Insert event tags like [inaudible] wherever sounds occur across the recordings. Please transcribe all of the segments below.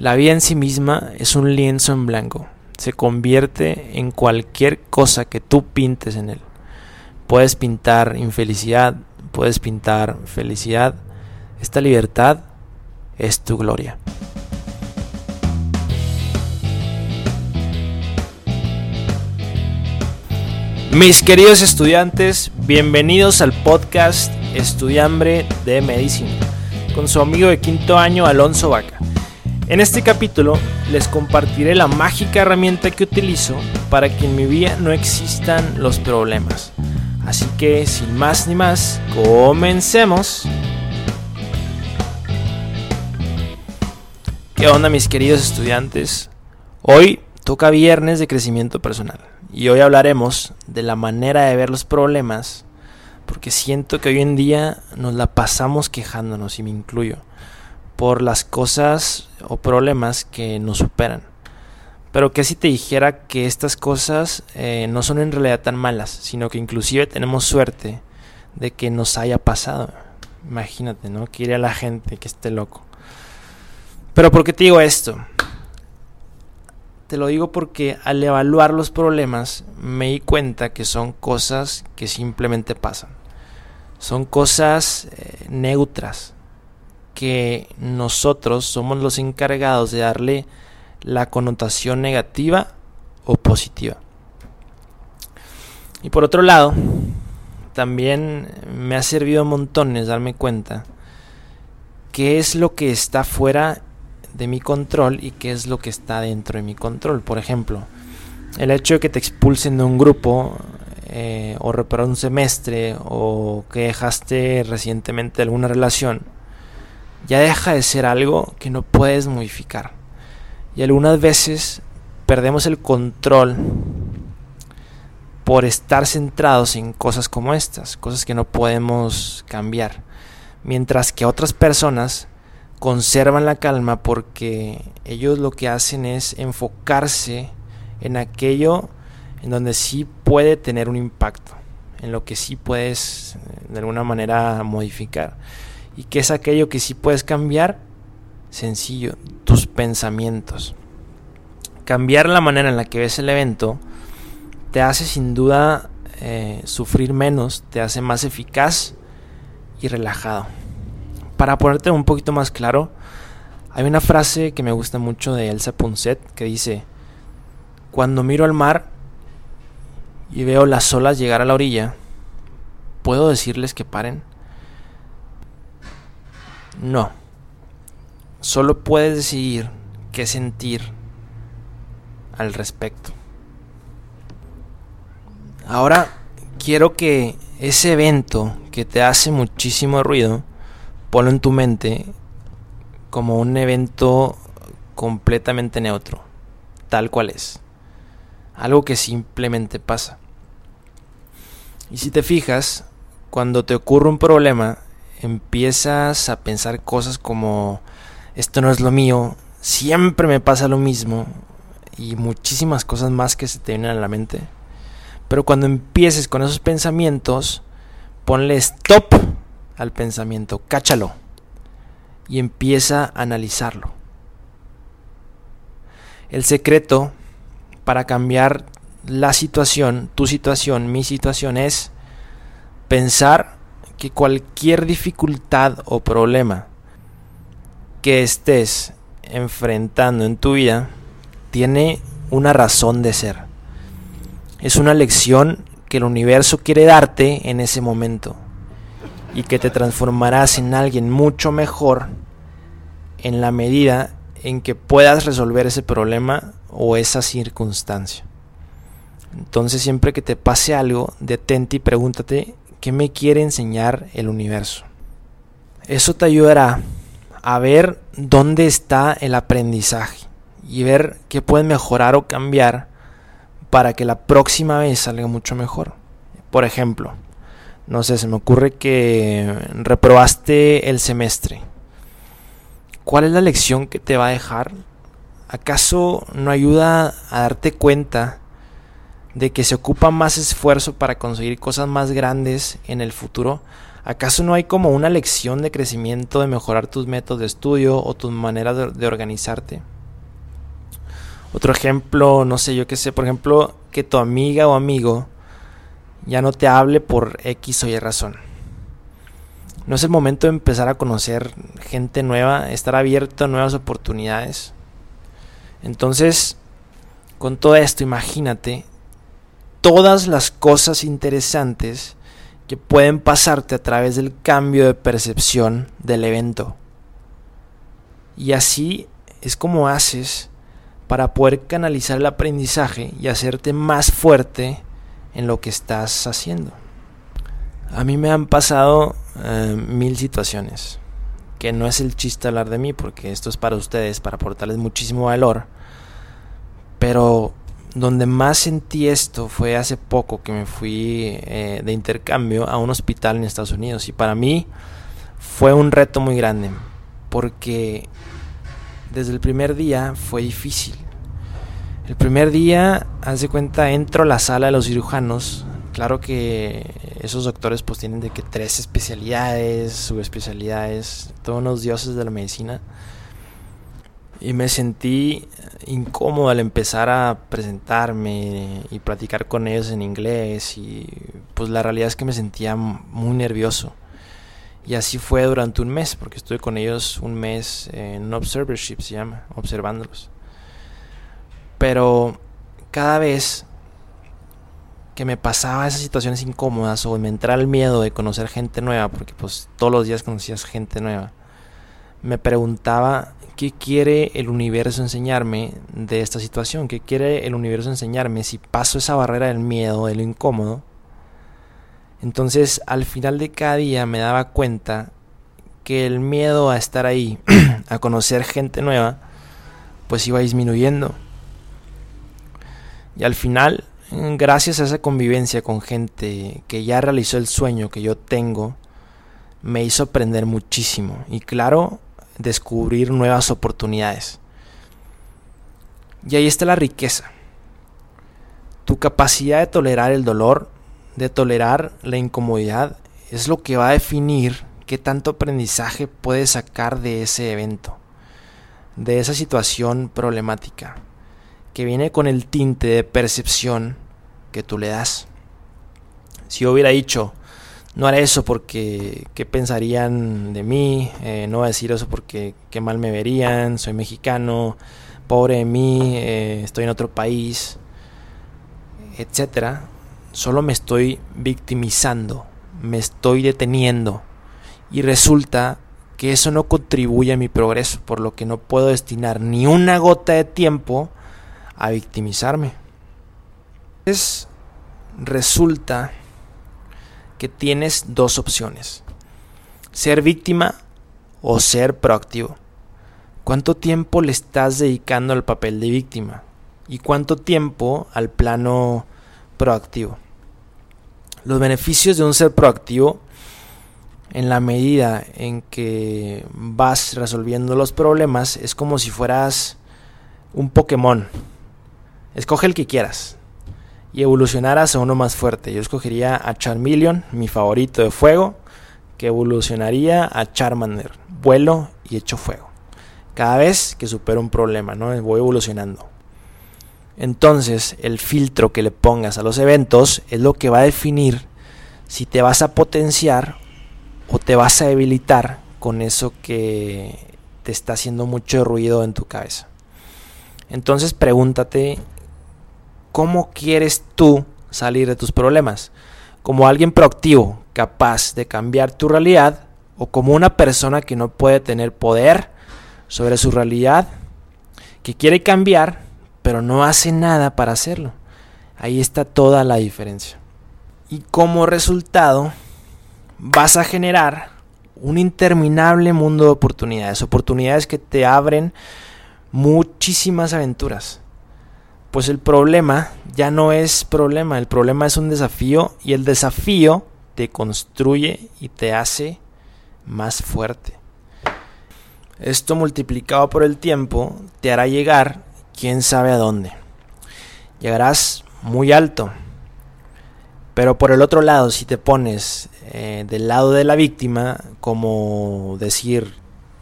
La vida en sí misma es un lienzo en blanco. Se convierte en cualquier cosa que tú pintes en él. Puedes pintar infelicidad, puedes pintar felicidad. Esta libertad es tu gloria. Mis queridos estudiantes, bienvenidos al podcast Estudiambre de Medicina con su amigo de quinto año Alonso Vaca. En este capítulo les compartiré la mágica herramienta que utilizo para que en mi vida no existan los problemas. Así que sin más ni más, comencemos. ¿Qué onda mis queridos estudiantes? Hoy toca viernes de crecimiento personal y hoy hablaremos de la manera de ver los problemas porque siento que hoy en día nos la pasamos quejándonos y me incluyo por las cosas o problemas que nos superan. Pero que si te dijera que estas cosas eh, no son en realidad tan malas, sino que inclusive tenemos suerte de que nos haya pasado. Imagínate, ¿no? Que iría la gente que esté loco. Pero ¿por qué te digo esto? Te lo digo porque al evaluar los problemas me di cuenta que son cosas que simplemente pasan. Son cosas eh, neutras, que nosotros somos los encargados de darle la connotación negativa o positiva. Y por otro lado, también me ha servido montones darme cuenta qué es lo que está fuera de mi control y qué es lo que está dentro de mi control. Por ejemplo, el hecho de que te expulsen de un grupo eh, o reparar un semestre o que dejaste recientemente alguna relación ya deja de ser algo que no puedes modificar. Y algunas veces perdemos el control por estar centrados en cosas como estas, cosas que no podemos cambiar. Mientras que otras personas conservan la calma porque ellos lo que hacen es enfocarse en aquello en donde sí puede tener un impacto, en lo que sí puedes de alguna manera modificar. ¿Y qué es aquello que sí puedes cambiar? Sencillo, tus pensamientos. Cambiar la manera en la que ves el evento te hace sin duda eh, sufrir menos, te hace más eficaz y relajado. Para ponerte un poquito más claro, hay una frase que me gusta mucho de Elsa Punset que dice, cuando miro al mar y veo las olas llegar a la orilla, ¿puedo decirles que paren? No. Solo puedes decidir qué sentir al respecto. Ahora quiero que ese evento que te hace muchísimo ruido, ponlo en tu mente como un evento completamente neutro, tal cual es. Algo que simplemente pasa. Y si te fijas, cuando te ocurre un problema, empiezas a pensar cosas como esto no es lo mío, siempre me pasa lo mismo y muchísimas cosas más que se te vienen a la mente. Pero cuando empieces con esos pensamientos, ponle stop al pensamiento, cáchalo y empieza a analizarlo. El secreto para cambiar la situación, tu situación, mi situación es pensar que cualquier dificultad o problema que estés enfrentando en tu vida tiene una razón de ser. Es una lección que el universo quiere darte en ese momento y que te transformarás en alguien mucho mejor en la medida en que puedas resolver ese problema o esa circunstancia. Entonces siempre que te pase algo, detente y pregúntate ¿Qué me quiere enseñar el universo? Eso te ayudará a ver dónde está el aprendizaje y ver qué puedes mejorar o cambiar para que la próxima vez salga mucho mejor. Por ejemplo, no sé, se me ocurre que reprobaste el semestre. ¿Cuál es la lección que te va a dejar? ¿Acaso no ayuda a darte cuenta de que se ocupa más esfuerzo para conseguir cosas más grandes en el futuro, ¿Acaso no hay como una lección de crecimiento de mejorar tus métodos de estudio o tu manera de, de organizarte? Otro ejemplo, no sé, yo qué sé, por ejemplo, que tu amiga o amigo ya no te hable por X o Y razón. No es el momento de empezar a conocer gente nueva, estar abierto a nuevas oportunidades. Entonces, con todo esto, imagínate todas las cosas interesantes que pueden pasarte a través del cambio de percepción del evento. Y así es como haces para poder canalizar el aprendizaje y hacerte más fuerte en lo que estás haciendo. A mí me han pasado eh, mil situaciones, que no es el chiste hablar de mí, porque esto es para ustedes, para aportarles muchísimo valor. Pero donde más sentí esto fue hace poco que me fui eh, de intercambio a un hospital en Estados Unidos. Y para mí fue un reto muy grande, porque desde el primer día fue difícil. El primer día, haz de cuenta, entro a la sala de los cirujanos. Claro que esos doctores pues tienen de que tres especialidades, subespecialidades, todos unos dioses de la medicina. Y me sentí incómodo al empezar a presentarme y platicar con ellos en inglés y pues la realidad es que me sentía muy nervioso. Y así fue durante un mes, porque estuve con ellos un mes en observership, se llama, observándolos. Pero cada vez que me pasaba esas situaciones incómodas o me entraba el miedo de conocer gente nueva, porque pues todos los días conocías gente nueva, me preguntaba qué quiere el universo enseñarme de esta situación, qué quiere el universo enseñarme si paso esa barrera del miedo, de lo incómodo. Entonces al final de cada día me daba cuenta que el miedo a estar ahí, [clears throat] a conocer gente nueva, pues iba disminuyendo. Y al final, gracias a esa convivencia con gente que ya realizó el sueño que yo tengo, me hizo aprender muchísimo. Y claro, descubrir nuevas oportunidades. Y ahí está la riqueza. Tu capacidad de tolerar el dolor, de tolerar la incomodidad, es lo que va a definir qué tanto aprendizaje puedes sacar de ese evento, de esa situación problemática que viene con el tinte de percepción que tú le das. Si yo hubiera dicho, no haré eso porque qué pensarían de mí, eh, no voy a decir eso porque qué mal me verían, soy mexicano, pobre de mí, eh, estoy en otro país, etcétera, solo me estoy victimizando, me estoy deteniendo. Y resulta que eso no contribuye a mi progreso, por lo que no puedo destinar ni una gota de tiempo a victimizarme. Es, resulta que tienes dos opciones. Ser víctima o ser proactivo. ¿Cuánto tiempo le estás dedicando al papel de víctima? ¿Y cuánto tiempo al plano proactivo? Los beneficios de un ser proactivo en la medida en que vas resolviendo los problemas es como si fueras un Pokémon Escoge el que quieras y evolucionaras a uno más fuerte. Yo escogería a Charmeleon, mi favorito de fuego, que evolucionaría a Charmander, vuelo y hecho fuego. Cada vez que supero un problema, ¿no? Voy evolucionando. Entonces, el filtro que le pongas a los eventos es lo que va a definir si te vas a potenciar o te vas a debilitar con eso que te está haciendo mucho ruido en tu cabeza. Entonces, pregúntate cómo quieres tú salir de tus problemas. Como alguien proactivo, capaz de cambiar tu realidad, o como una persona que no puede tener poder sobre su realidad, que quiere cambiar, pero no hace nada para hacerlo. Ahí está toda la diferencia. Y como resultado, vas a generar un interminable mundo de oportunidades, oportunidades que te abren muchísimas aventuras. Pues el problema ya no es problema, el problema es un desafío y el desafío te construye y te hace más fuerte. Esto multiplicado por el tiempo te hará llegar quién sabe a dónde. Llegarás muy alto, Pero por el otro lado, si te pones eh, del lado de la víctima, como decir,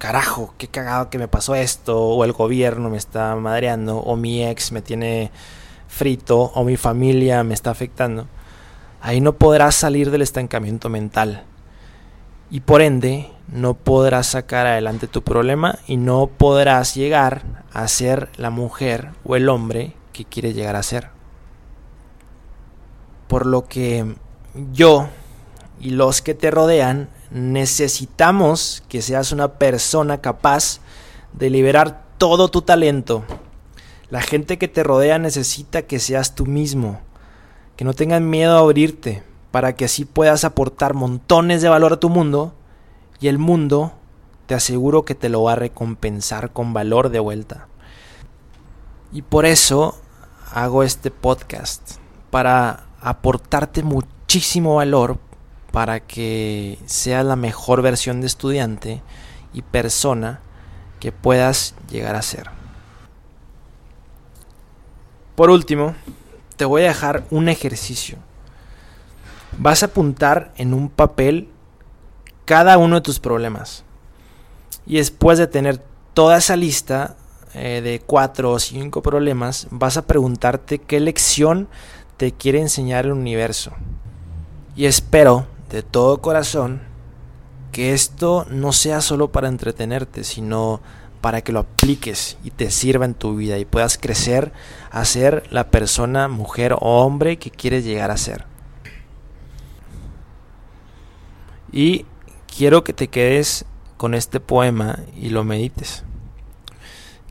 carajo, qué cagado que me pasó esto, o el gobierno me está madreando, o mi ex me tiene frito, o mi familia me está afectando, ahí no podrás salir del estancamiento mental. Y por ende, no podrás sacar adelante tu problema y no podrás llegar a ser la mujer o el hombre que quieres llegar a ser. Por lo que yo y los que te rodean necesitamos que seas una persona capaz de liberar todo tu talento. La gente que te rodea necesita que seas tú mismo, que no tengan miedo a abrirte, para que así puedas aportar montones de valor a tu mundo y el mundo te aseguro que te lo va a recompensar con valor de vuelta. Y por eso hago este podcast, para aportarte muchísimo valor para que seas la mejor versión de estudiante y persona que puedas llegar a ser. Por último, te voy a dejar un ejercicio. Vas a apuntar en un papel cada uno de tus problemas. Y después de tener toda esa lista eh, de cuatro o cinco problemas, vas a preguntarte qué lección te quiere enseñar el universo. Y espero de todo corazón que esto no sea solo para entretenerte, sino para que lo apliques y te sirva en tu vida y puedas crecer a ser la persona, mujer o hombre que quieres llegar a ser. Y quiero que te quedes con este poema y lo medites.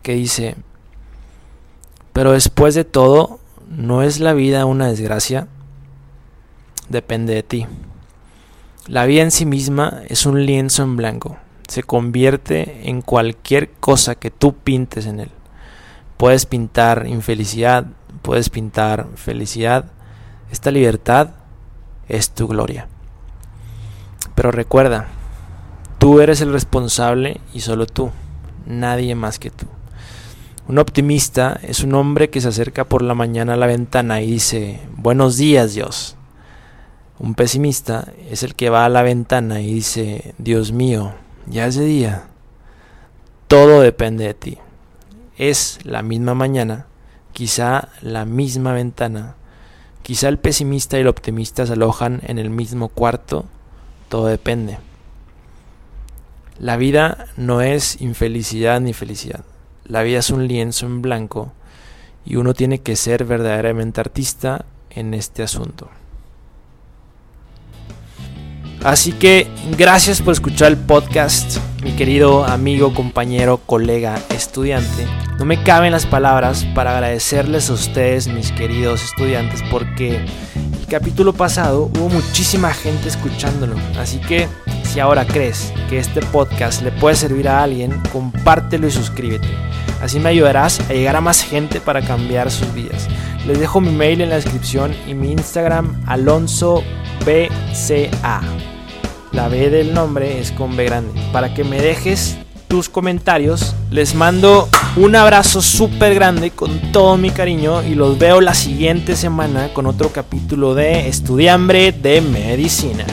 Que dice, pero después de todo, ¿no es la vida una desgracia? Depende de ti. La vida en sí misma es un lienzo en blanco. Se convierte en cualquier cosa que tú pintes en él. Puedes pintar infelicidad, puedes pintar felicidad. Esta libertad es tu gloria. Pero recuerda, tú eres el responsable y solo tú, nadie más que tú. Un optimista es un hombre que se acerca por la mañana a la ventana y dice, buenos días Dios. Un pesimista es el que va a la ventana y dice, Dios mío, ya es de día. Todo depende de ti. Es la misma mañana, quizá la misma ventana. Quizá el pesimista y el optimista se alojan en el mismo cuarto. Todo depende. La vida no es infelicidad ni felicidad. La vida es un lienzo en blanco y uno tiene que ser verdaderamente artista en este asunto. Así que gracias por escuchar el podcast, mi querido amigo, compañero, colega, estudiante. No me caben las palabras para agradecerles a ustedes, mis queridos estudiantes, porque el capítulo pasado hubo muchísima gente escuchándolo. Así que si ahora crees que este podcast le puede servir a alguien, compártelo y suscríbete. Así me ayudarás a llegar a más gente para cambiar sus vidas. Les dejo mi mail en la descripción y mi Instagram alonsobca. La B del nombre es con B grande. Para que me dejes tus comentarios, les mando un abrazo súper grande con todo mi cariño y los veo la siguiente semana con otro capítulo de Estudiambre de Medicina.